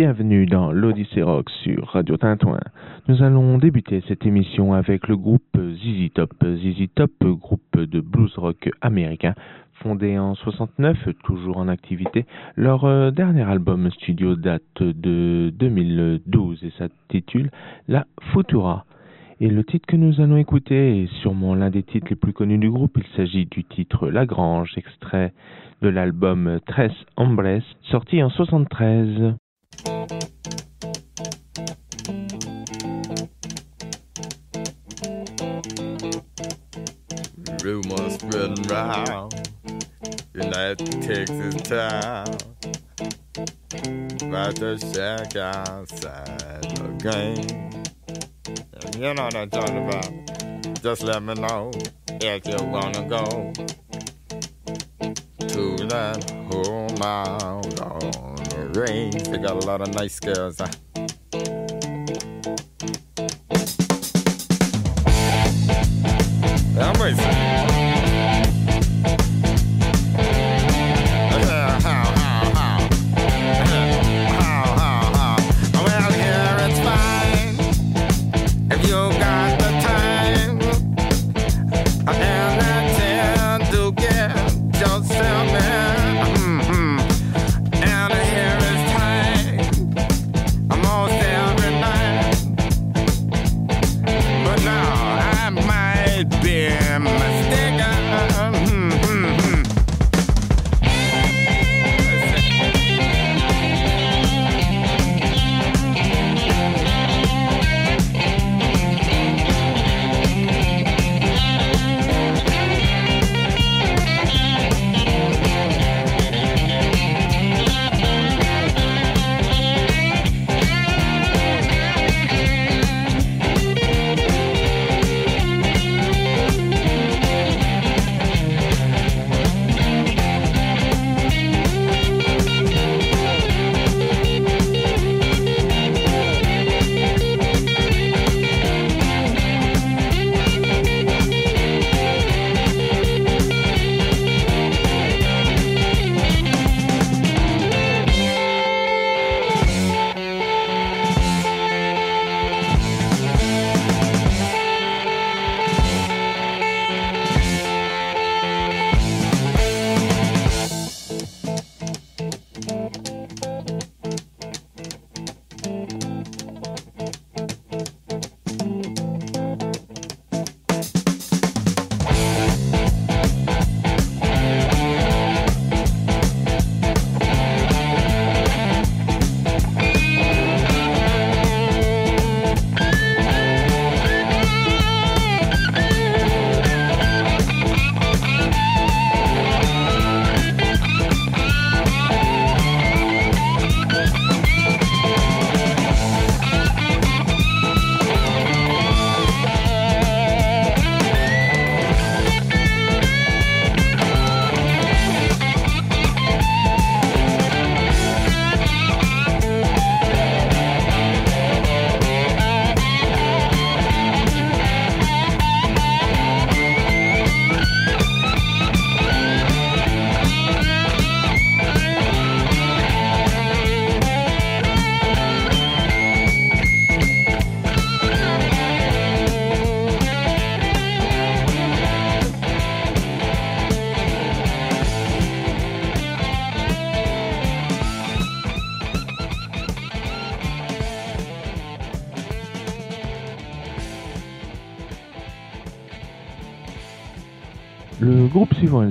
Bienvenue dans l'Odyssée Rock sur Radio Tintouin. Nous allons débuter cette émission avec le groupe ZZ Top. ZZ Top, groupe de blues rock américain, fondé en 69, toujours en activité. Leur euh, dernier album studio date de 2012 et s'intitule La Futura. Et le titre que nous allons écouter est sûrement l'un des titres les plus connus du groupe. Il s'agit du titre La Grange, extrait de l'album Tres Hombres, sorti en 73. Rumors spreading in that Texas town about the shack outside the game. You know what I'm talking about. Just let me know if you wanna go to that home out on the range. They got a lot of nice girls. Huh? Amazing.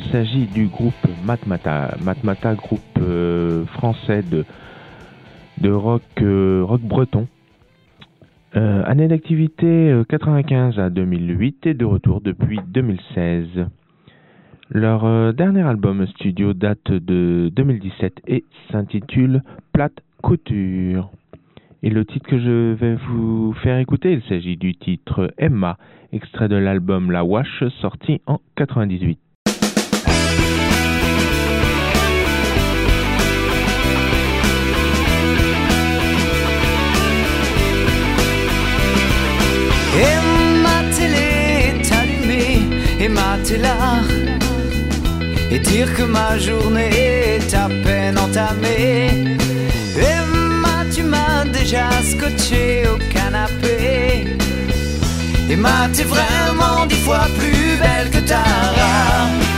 Il s'agit du groupe Matmata, Matmata groupe euh, français de, de rock, euh, rock breton. Euh, année d'activité 95 à 2008 et de retour depuis 2016. Leur dernier album studio date de 2017 et s'intitule Plate Couture. Et le titre que je vais vous faire écouter, il s'agit du titre Emma, extrait de l'album La Wash sorti en 98. t'es là et dire que ma journée est à peine entamée. Emma, tu m'as déjà scotché au canapé. Emma, t'es vraiment dix fois plus belle que Tara.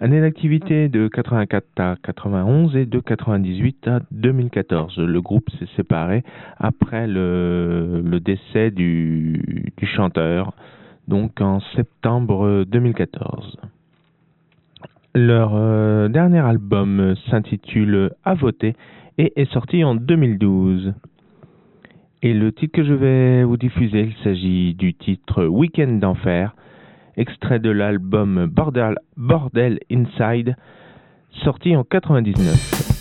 Année d'activité de 84 à 91 et de 98 à 2014. Le groupe s'est séparé après le, décès du, chanteur, donc en septembre 2014. Leur euh, dernier album s'intitule À voter et est sorti en 2012. Et le titre que je vais vous diffuser, il s'agit du titre Week-end d'enfer extrait de l'album Bordel, Bordel Inside, sorti en 99.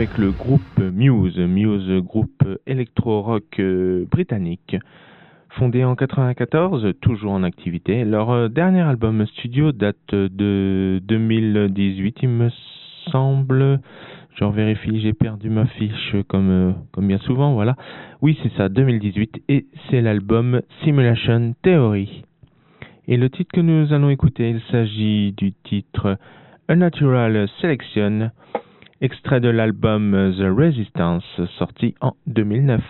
Avec le groupe Muse, Muse, groupe électro-rock euh, britannique. Fondé en 94, toujours en activité. Leur euh, dernier album studio date de 2018, il me semble. Je vérifie, j'ai perdu ma fiche comme, euh, comme bien souvent, voilà. Oui, c'est ça, 2018, et c'est l'album Simulation Theory. Et le titre que nous allons écouter, il s'agit du titre A Natural Selection, extrait de l'album The Resistance, sorti en 2009.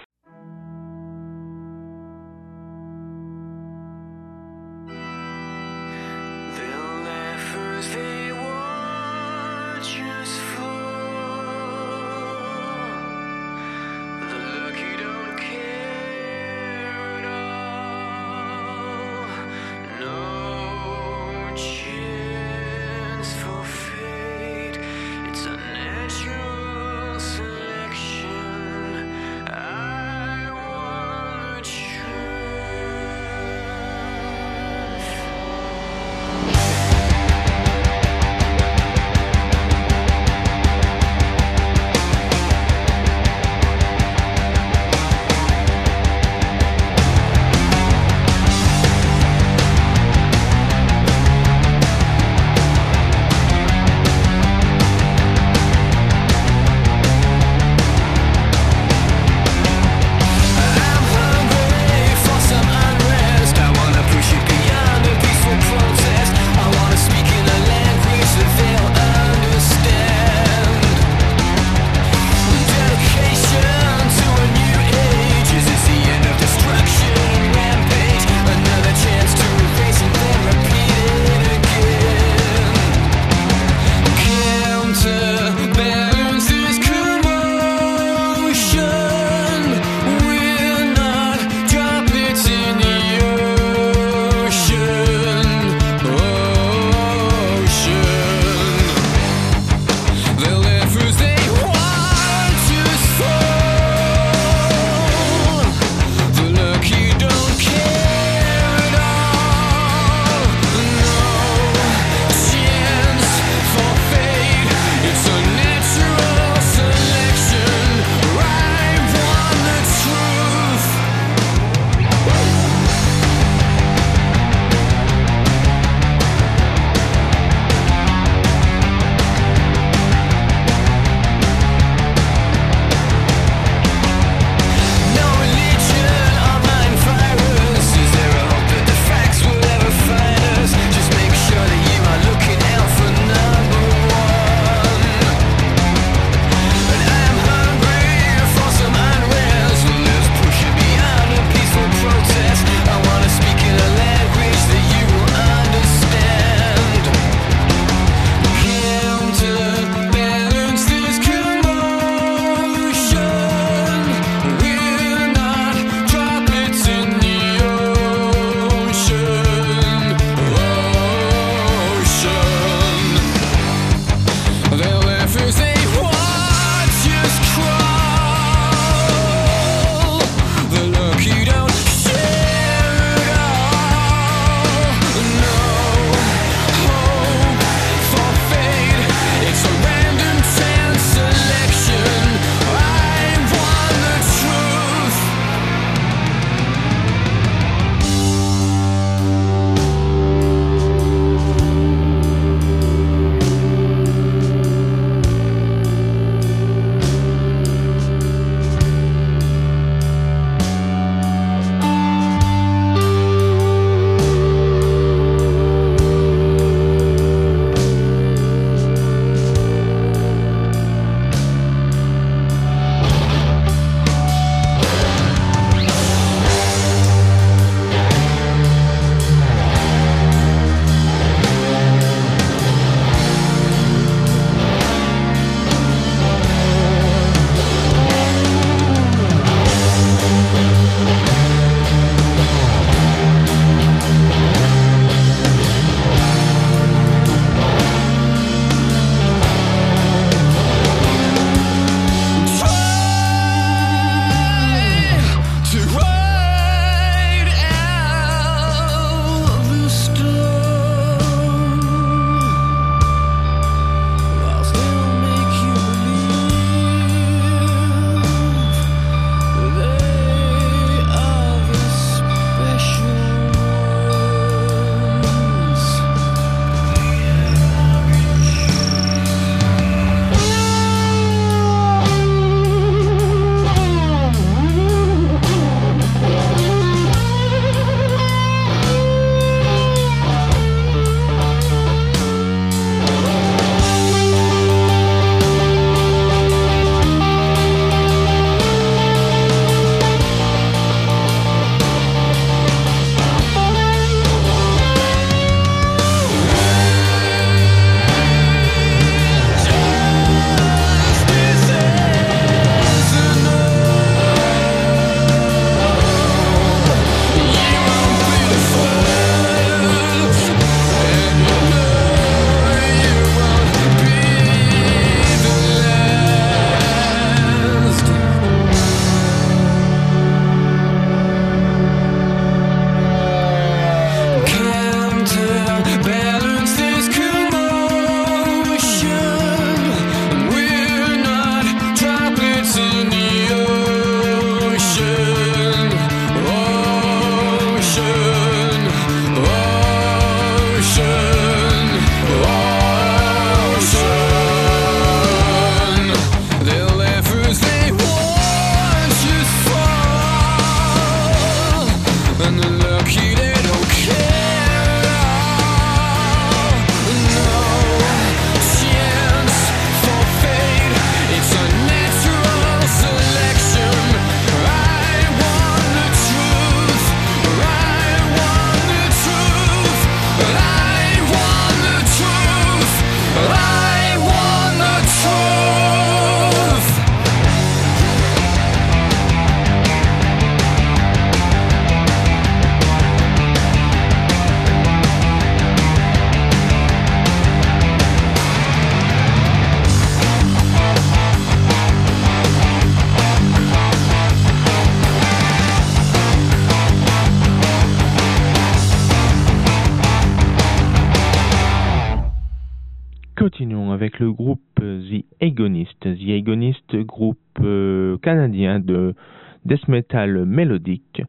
Mélodique,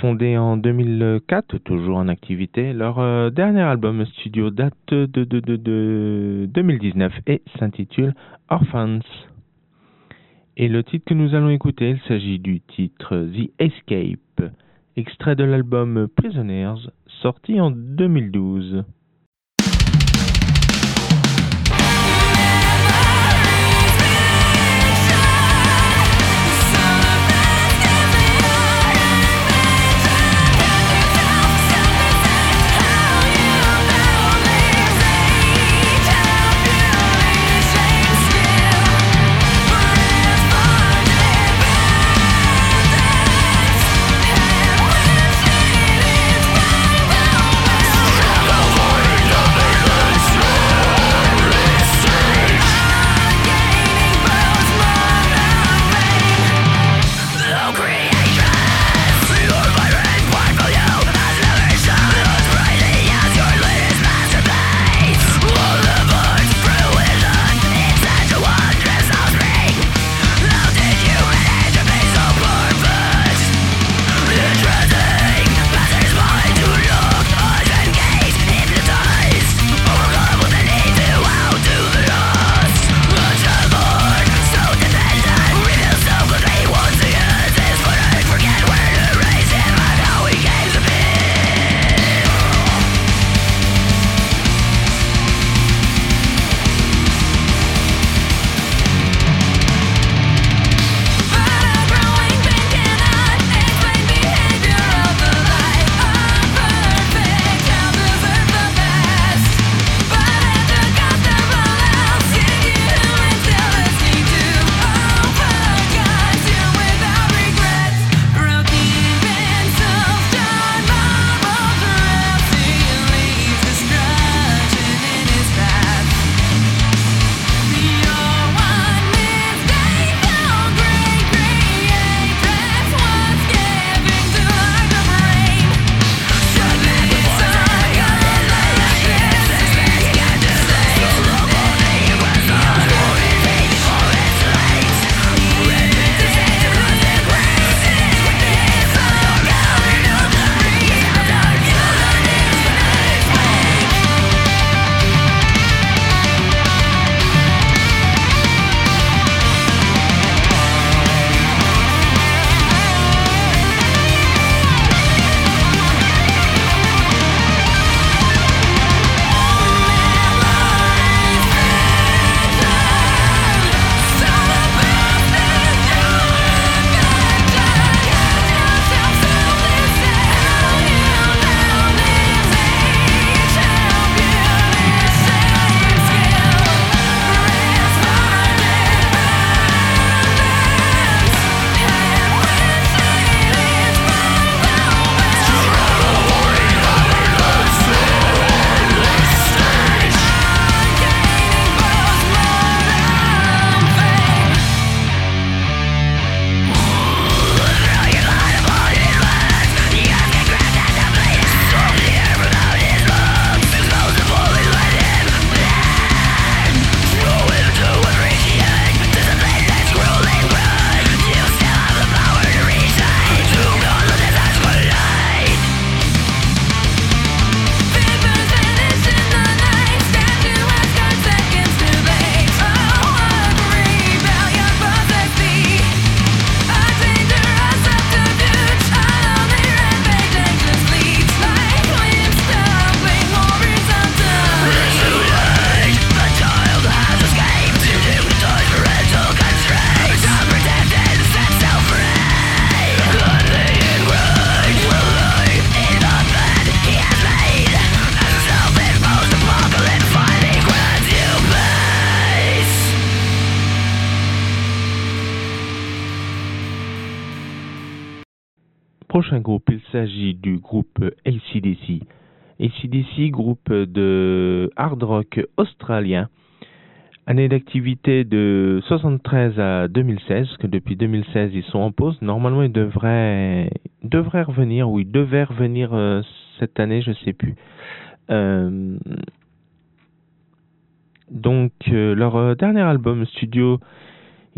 fondé en 2004, toujours en activité. Leur euh, dernier album studio date de, de, de, de 2019 et s'intitule Orphans. Et le titre que nous allons écouter, il s'agit du titre The Escape, extrait de l'album Prisoners, sorti en 2012. Groupe, il s'agit du groupe ACDC. ACDC, groupe de hard rock australien. Année d'activité de 73 à 2016, que depuis 2016 ils sont en pause. Normalement ils devraient, revenir, ou ils devaient revenir euh, cette année, je sais plus. Euh, donc euh, leur dernier album studio.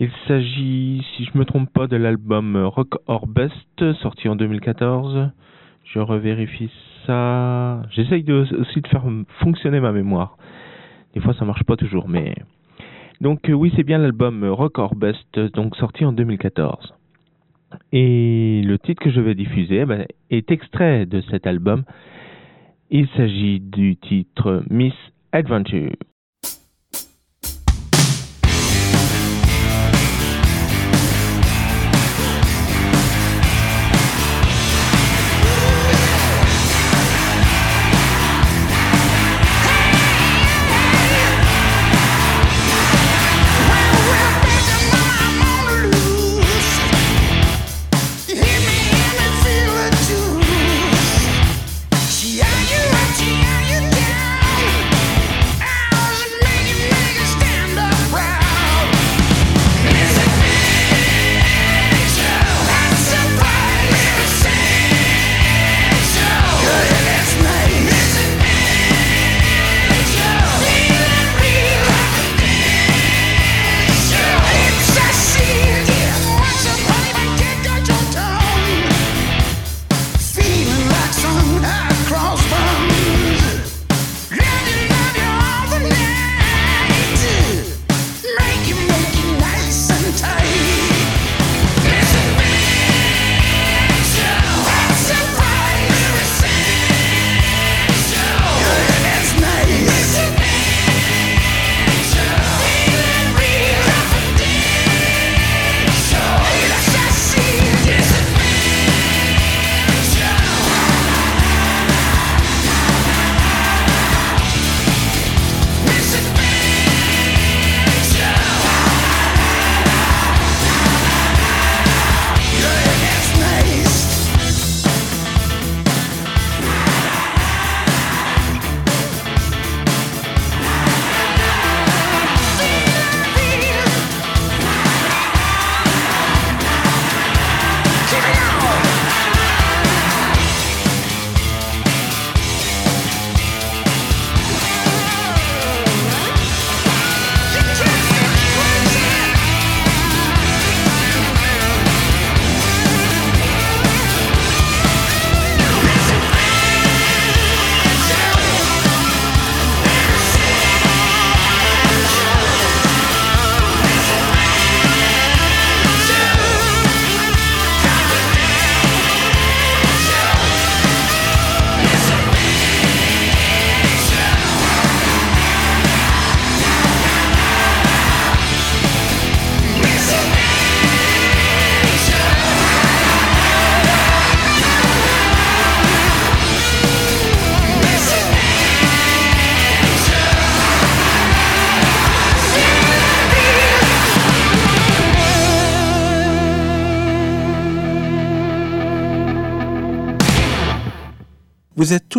Il s'agit, si je me trompe pas, de l'album Rock or Best, sorti en 2014. Je revérifie ça. J'essaye aussi de faire fonctionner ma mémoire. Des fois, ça marche pas toujours, mais donc euh, oui, c'est bien l'album Rock or Best, donc sorti en 2014. Et le titre que je vais diffuser eh ben, est extrait de cet album. Il s'agit du titre Miss Adventure.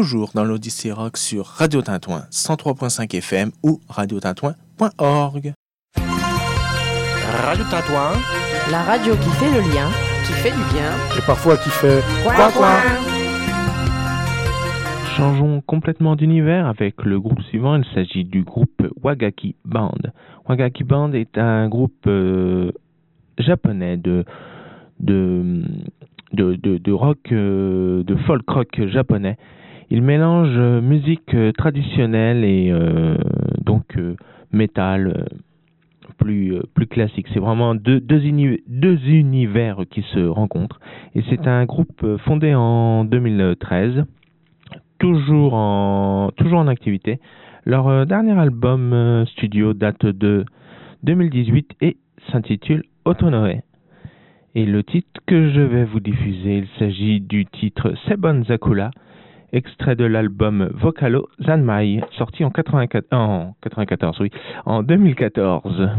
Toujours dans l'Odyssée Rock sur Radio Tintouin 103.5 FM ou radiotintouin.org. Radio Tintouin, la radio qui fait le lien, qui fait du bien et parfois qui fait quoi quoi. Changeons complètement d'univers avec le groupe suivant. Il s'agit du groupe Wagaki Band. Wagaki Band est un groupe euh, japonais de, de de, de, rock, euh, de folk rock japonais. Il mélange euh, musique euh, traditionnelle et donc métal plus, plus classique. C'est vraiment deux, univers qui se rencontrent. Et c'est un groupe fondé en 2013, toujours en, toujours en activité. Leur dernier album studio date de 2018 et s'intitule Autonoé. Et le titre que je vais vous diffuser, il s'agit du titre Sebon Zakula, extrait de l'album Vocalo Zanmai, sorti en, 94, en 2014.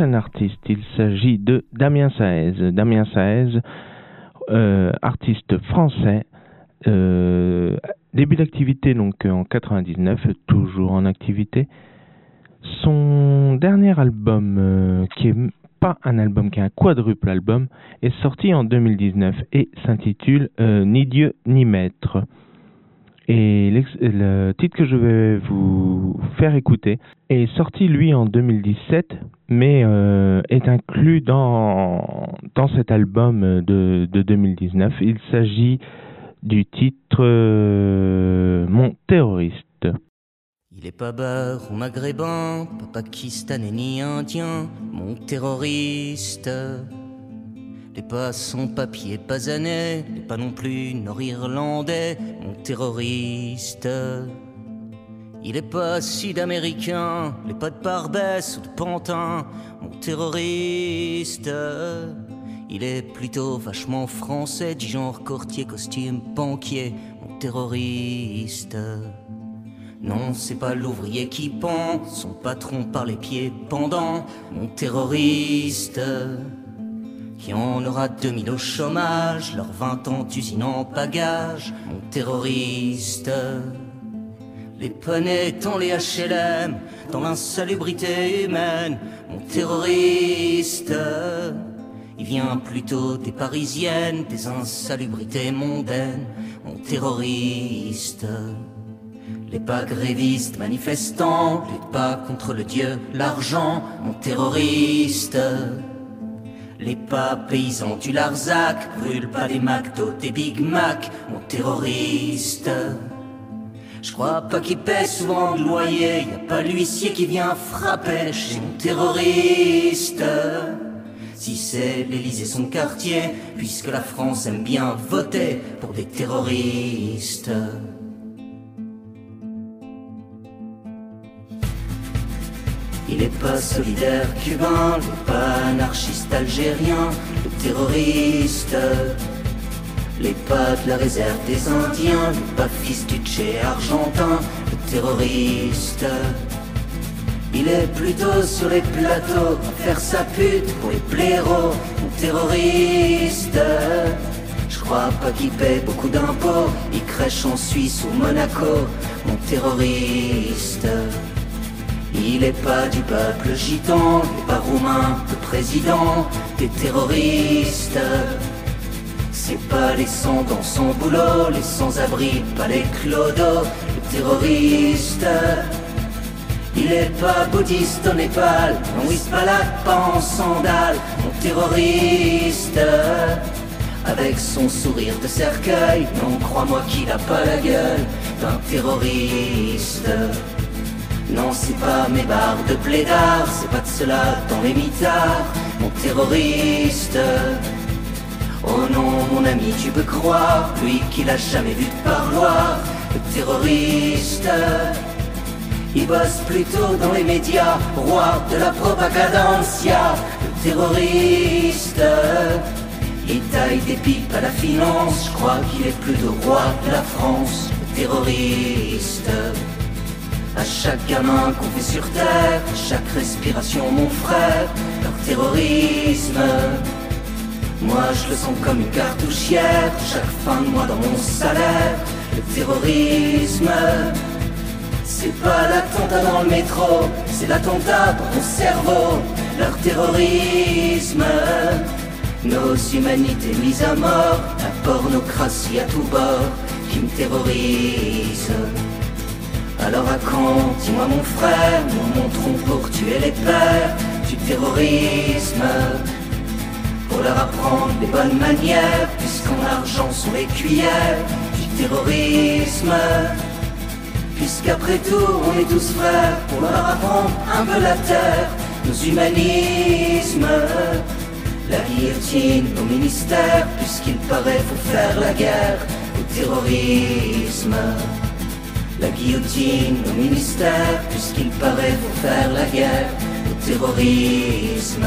Prochain artiste, il s'agit de Damien Saez. Damien Saez, euh, artiste français, euh, début d'activité donc en 99, toujours en activité. Son dernier album, euh, qui est pas un album, qui est un quadruple album, est sorti en 2019 et s'intitule Ni Dieu ni Maître. Et le titre que je vais vous faire écouter est sorti lui en 2017, mais euh, est inclus dans, dans cet album de, de 2019. Il s'agit du titre euh, Mon terroriste. Il est pas beurre ou maghrébin, pas pakistanais ni indien, mon terroriste. Les pas sans papier, pas années, les pas non plus nord-irlandais, mon terroriste. Il est pas sud-américain, les pas de Barbès ou de Pantin, mon terroriste. Il est plutôt vachement français, du genre courtier, costume, banquier, mon terroriste. Non, c'est pas l'ouvrier qui pend, son patron par les pieds pendant, mon terroriste. Qui en aura 2000 au chômage, leurs 20 ans d'usine en pagage, mon terroriste. Les poneys dans les HLM, dans l'insalubrité humaine, mon terroriste. Il vient plutôt des parisiennes, des insalubrités mondaines, mon terroriste. Les pas grévistes manifestants, les pas contre le dieu, l'argent, mon terroriste. Les pas paysans du Larzac, brûlent pas des McDo, des Big Mac, mon terroriste. Je crois pas qu'il paie souvent de loyer, y a pas l'huissier qui vient frapper chez mon terroriste. Si c'est l'Élysée son quartier, puisque la France aime bien voter pour des terroristes. Il est pas solidaire cubain, il est pas anarchiste algérien, le terroriste. Les pas de la réserve des Indiens, le pas fils du Tché argentin, le terroriste. Il est plutôt sur les plateaux faire sa pute pour les blaireaux, mon terroriste. Je crois pas qu'il paie beaucoup d'impôts, il crèche en Suisse ou Monaco, mon terroriste. Il est pas du peuple gitan, il est pas roumain, le président des terroristes. C'est pas les sans dans son boulot, les sans-abri, pas les clodos, le terroriste. Il est pas bouddhiste au Népal, non il se balade pas en sandales, mon terroriste. Avec son sourire de cercueil, non crois-moi qu'il a pas la gueule d'un terroriste. Non, c'est pas mes barres de plaidard, c'est pas de cela dans les mitards, mon terroriste. Oh non, mon ami, tu peux croire, lui qui l'a jamais vu de parloir, le terroriste. Il bosse plutôt dans les médias, roi de la propagancia, le terroriste. Il taille des pipes à la finance, je crois qu'il est plutôt roi de la France, le terroriste. À chaque gamin qu'on fait sur terre, chaque respiration, mon frère, leur terrorisme. Moi je le sens comme une cartouchière, chaque fin de mois dans mon salaire, le terrorisme. C'est pas l'attentat dans le métro, c'est l'attentat pour ton cerveau, leur terrorisme. Nos humanités mises à mort, la pornocratie à tout bord qui me terrorise. Alors dis-moi mon frère, nous montrons pour tuer les pères du terrorisme. Pour leur apprendre les bonnes manières, puisqu'en argent sont les cuillères du terrorisme. Puisqu'après tout, on est tous frères, pour leur apprendre un peu la terre, nos humanismes. La guillotine au ministère, puisqu'il paraît faut faire la guerre au terrorisme. La guillotine au ministère, puisqu'il paraît faut faire la guerre au terrorisme.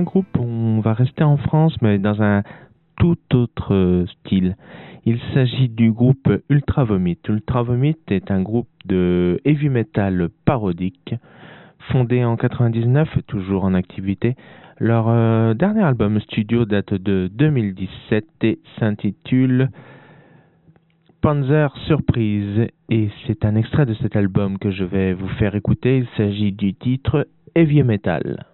Groupe, on va rester en France, mais dans un tout autre euh, style. Il s'agit du groupe Ultra Vomit. Ultra Vomit est un groupe de heavy metal parodique, fondé en 99, toujours en activité. Leur euh, dernier album studio date de 2017 et s'intitule Panzer Surprise. Et c'est un extrait de cet album que je vais vous faire écouter. Il s'agit du titre Heavy Metal.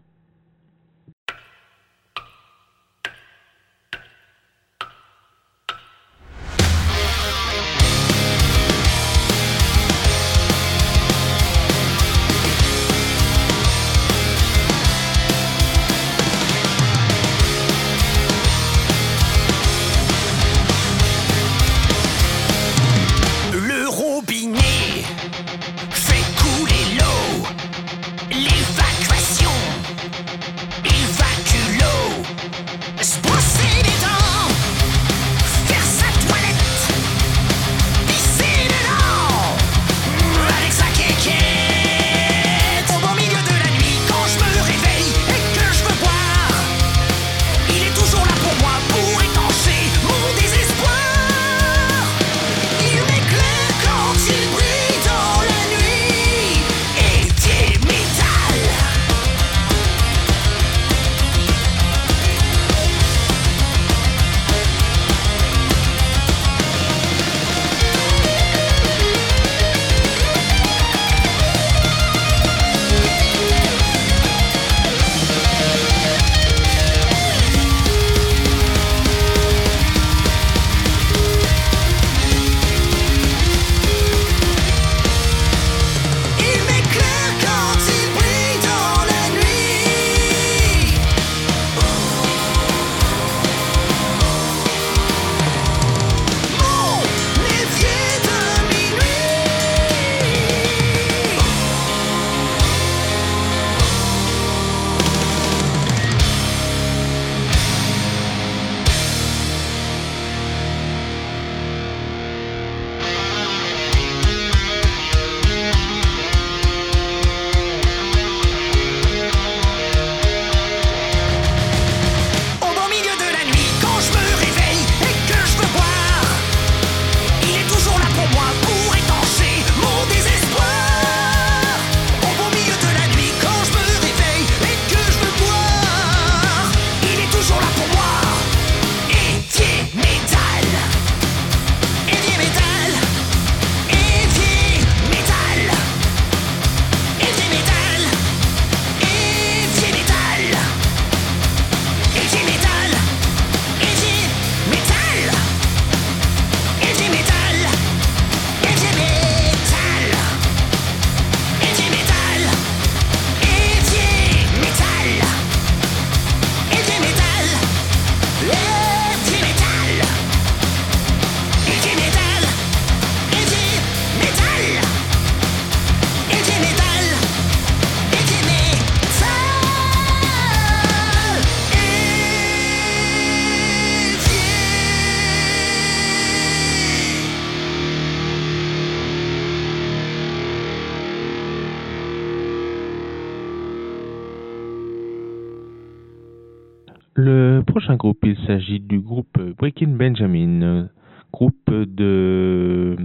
Il s'agit du groupe Breaking Benjamin, groupe de,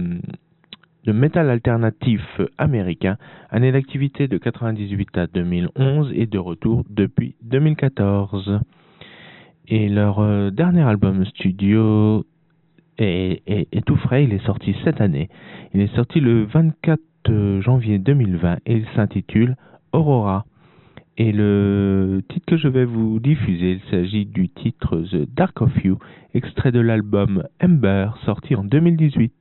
metal alternatif américain, année d'activité de 98 à 2011 et de retour depuis 2014. Et leur euh, dernier album studio est tout frais, il est sorti cette année. Il est sorti le 24 euh, janvier 2020 et il s'intitule Aurora. Et le titre que je vais vous diffuser, il s'agit du titre The Dark of You, extrait de l'album Ember, sorti en 2018.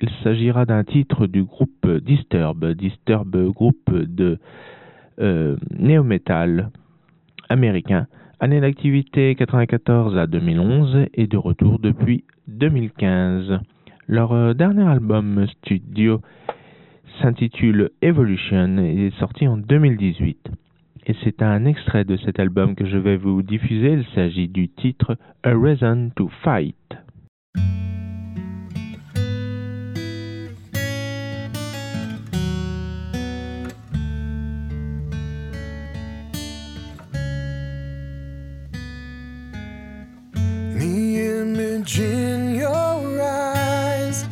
il s'agira d'un titre du groupe Disturb, Disturb groupe de euh, néo-metal américain. Année d'activité 94 à 2011 et de retour depuis 2015. Leur euh, dernier album studio s'intitule Evolution et est sorti en 2018. Et c'est un extrait de cet album que je vais vous diffuser. Il s'agit du titre A Reason to Fight. In your eyes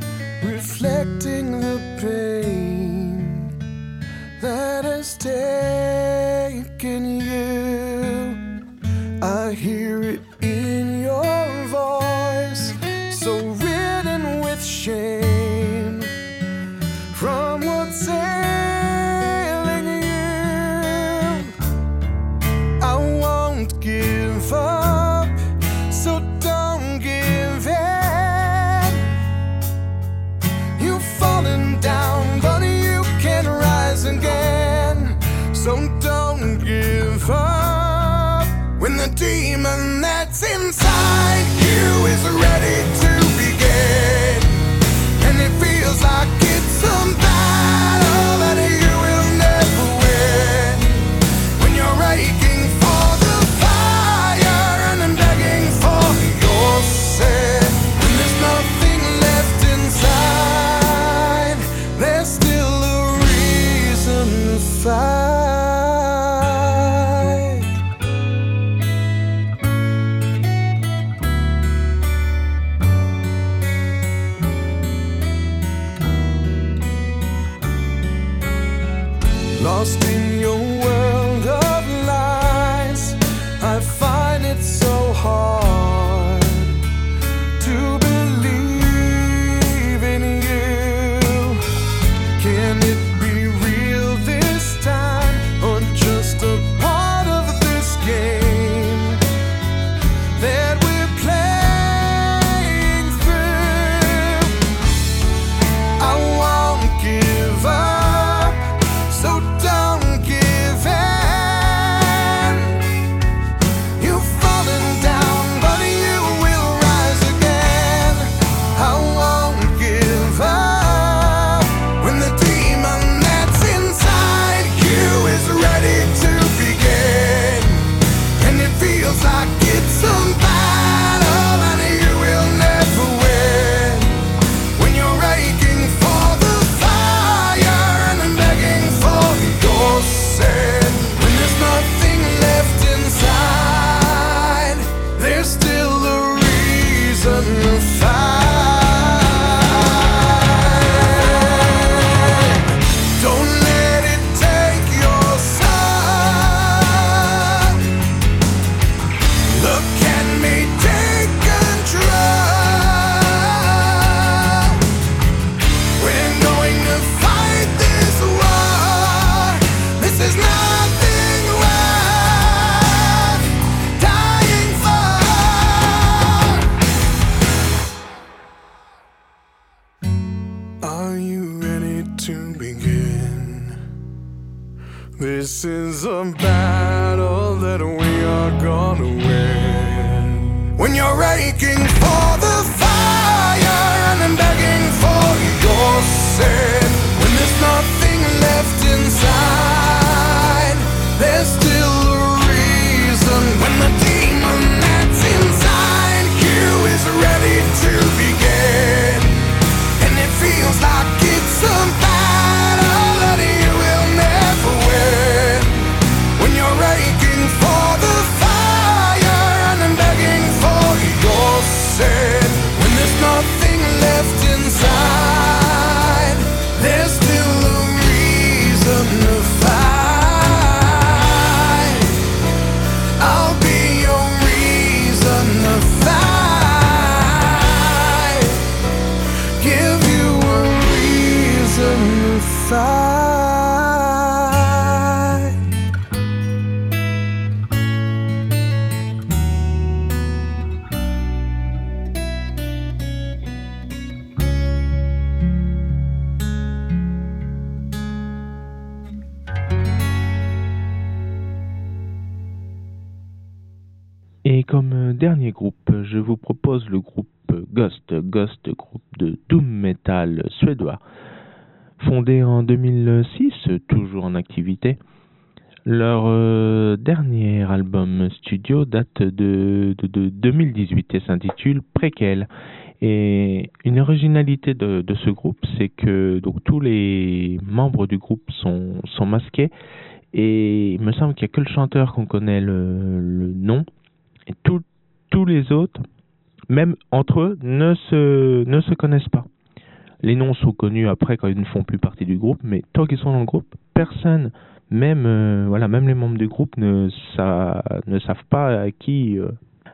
reflecting the pain that has taken. Are you ready to begin? This is a battle that we are gonna win. When you're aching for the fondé en 2006, toujours en activité. Leur euh, dernier album studio date de, de, de 2018 et s'intitule Préquel. Et une originalité de, ce groupe, c'est que tous les membres du groupe sont, masqués et il me semble qu'il n'y a que le chanteur qu'on connaît le, nom et tous les autres, même entre eux, ne se connaissent pas. Les noms sont connus après quand ils ne font plus partie du groupe, mais tant qu'ils sont dans le groupe, personne, même euh, voilà, même les membres du groupe ne, sa- ne savent pas euh,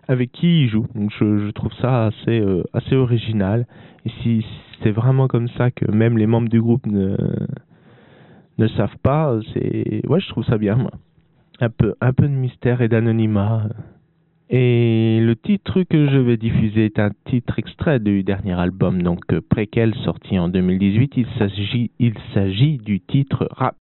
avec qui ils jouent. Donc je, trouve ça assez, euh, assez original. Et si c'est vraiment comme ça que même les membres du groupe ne, savent pas, c'est, ouais, je trouve ça bien. Un peu, un peu de mystère et d'anonymat. Et le titre que je vais diffuser est un titre extrait du dernier album, donc euh, Préquel, sorti en 2018. Il s'agit, il s'agit du titre Rap.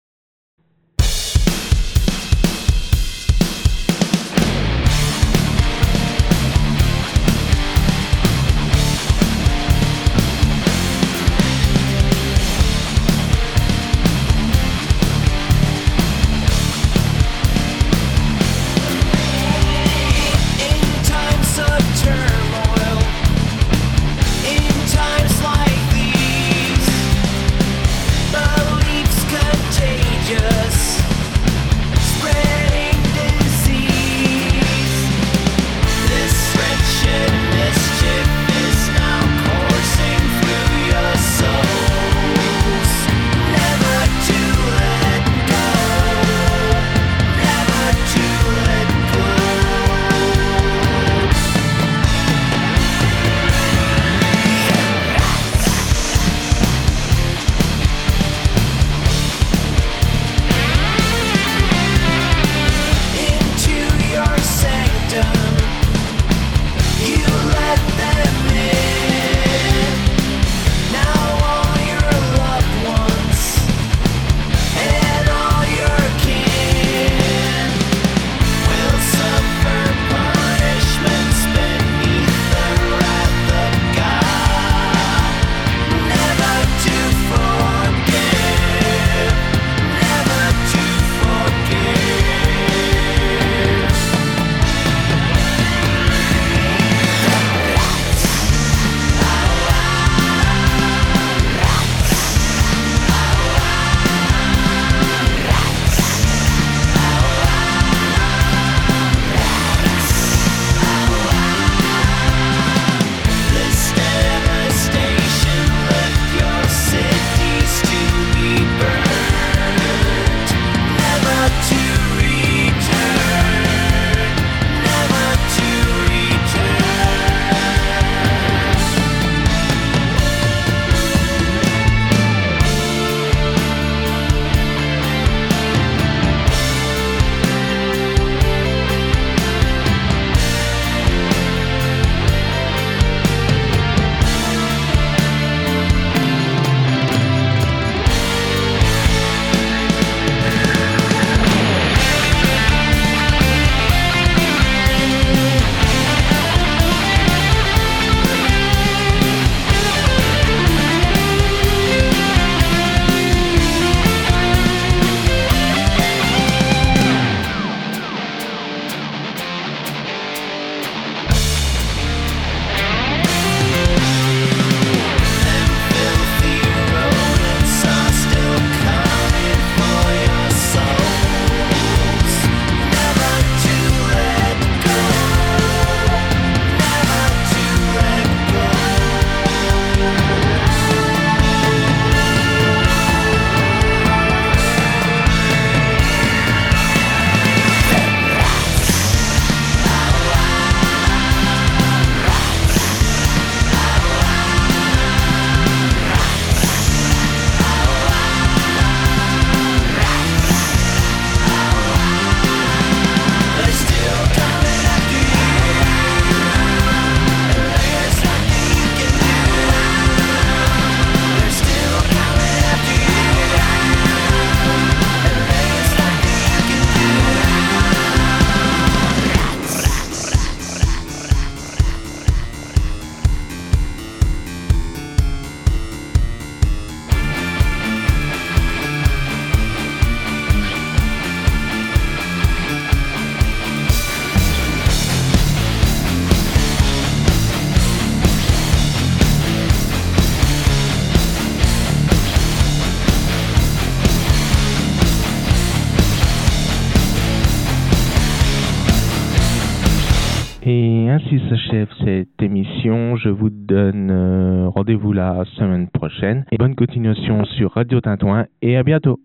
La semaine prochaine. Et bonne continuation sur Radio Tintouin et à bientôt.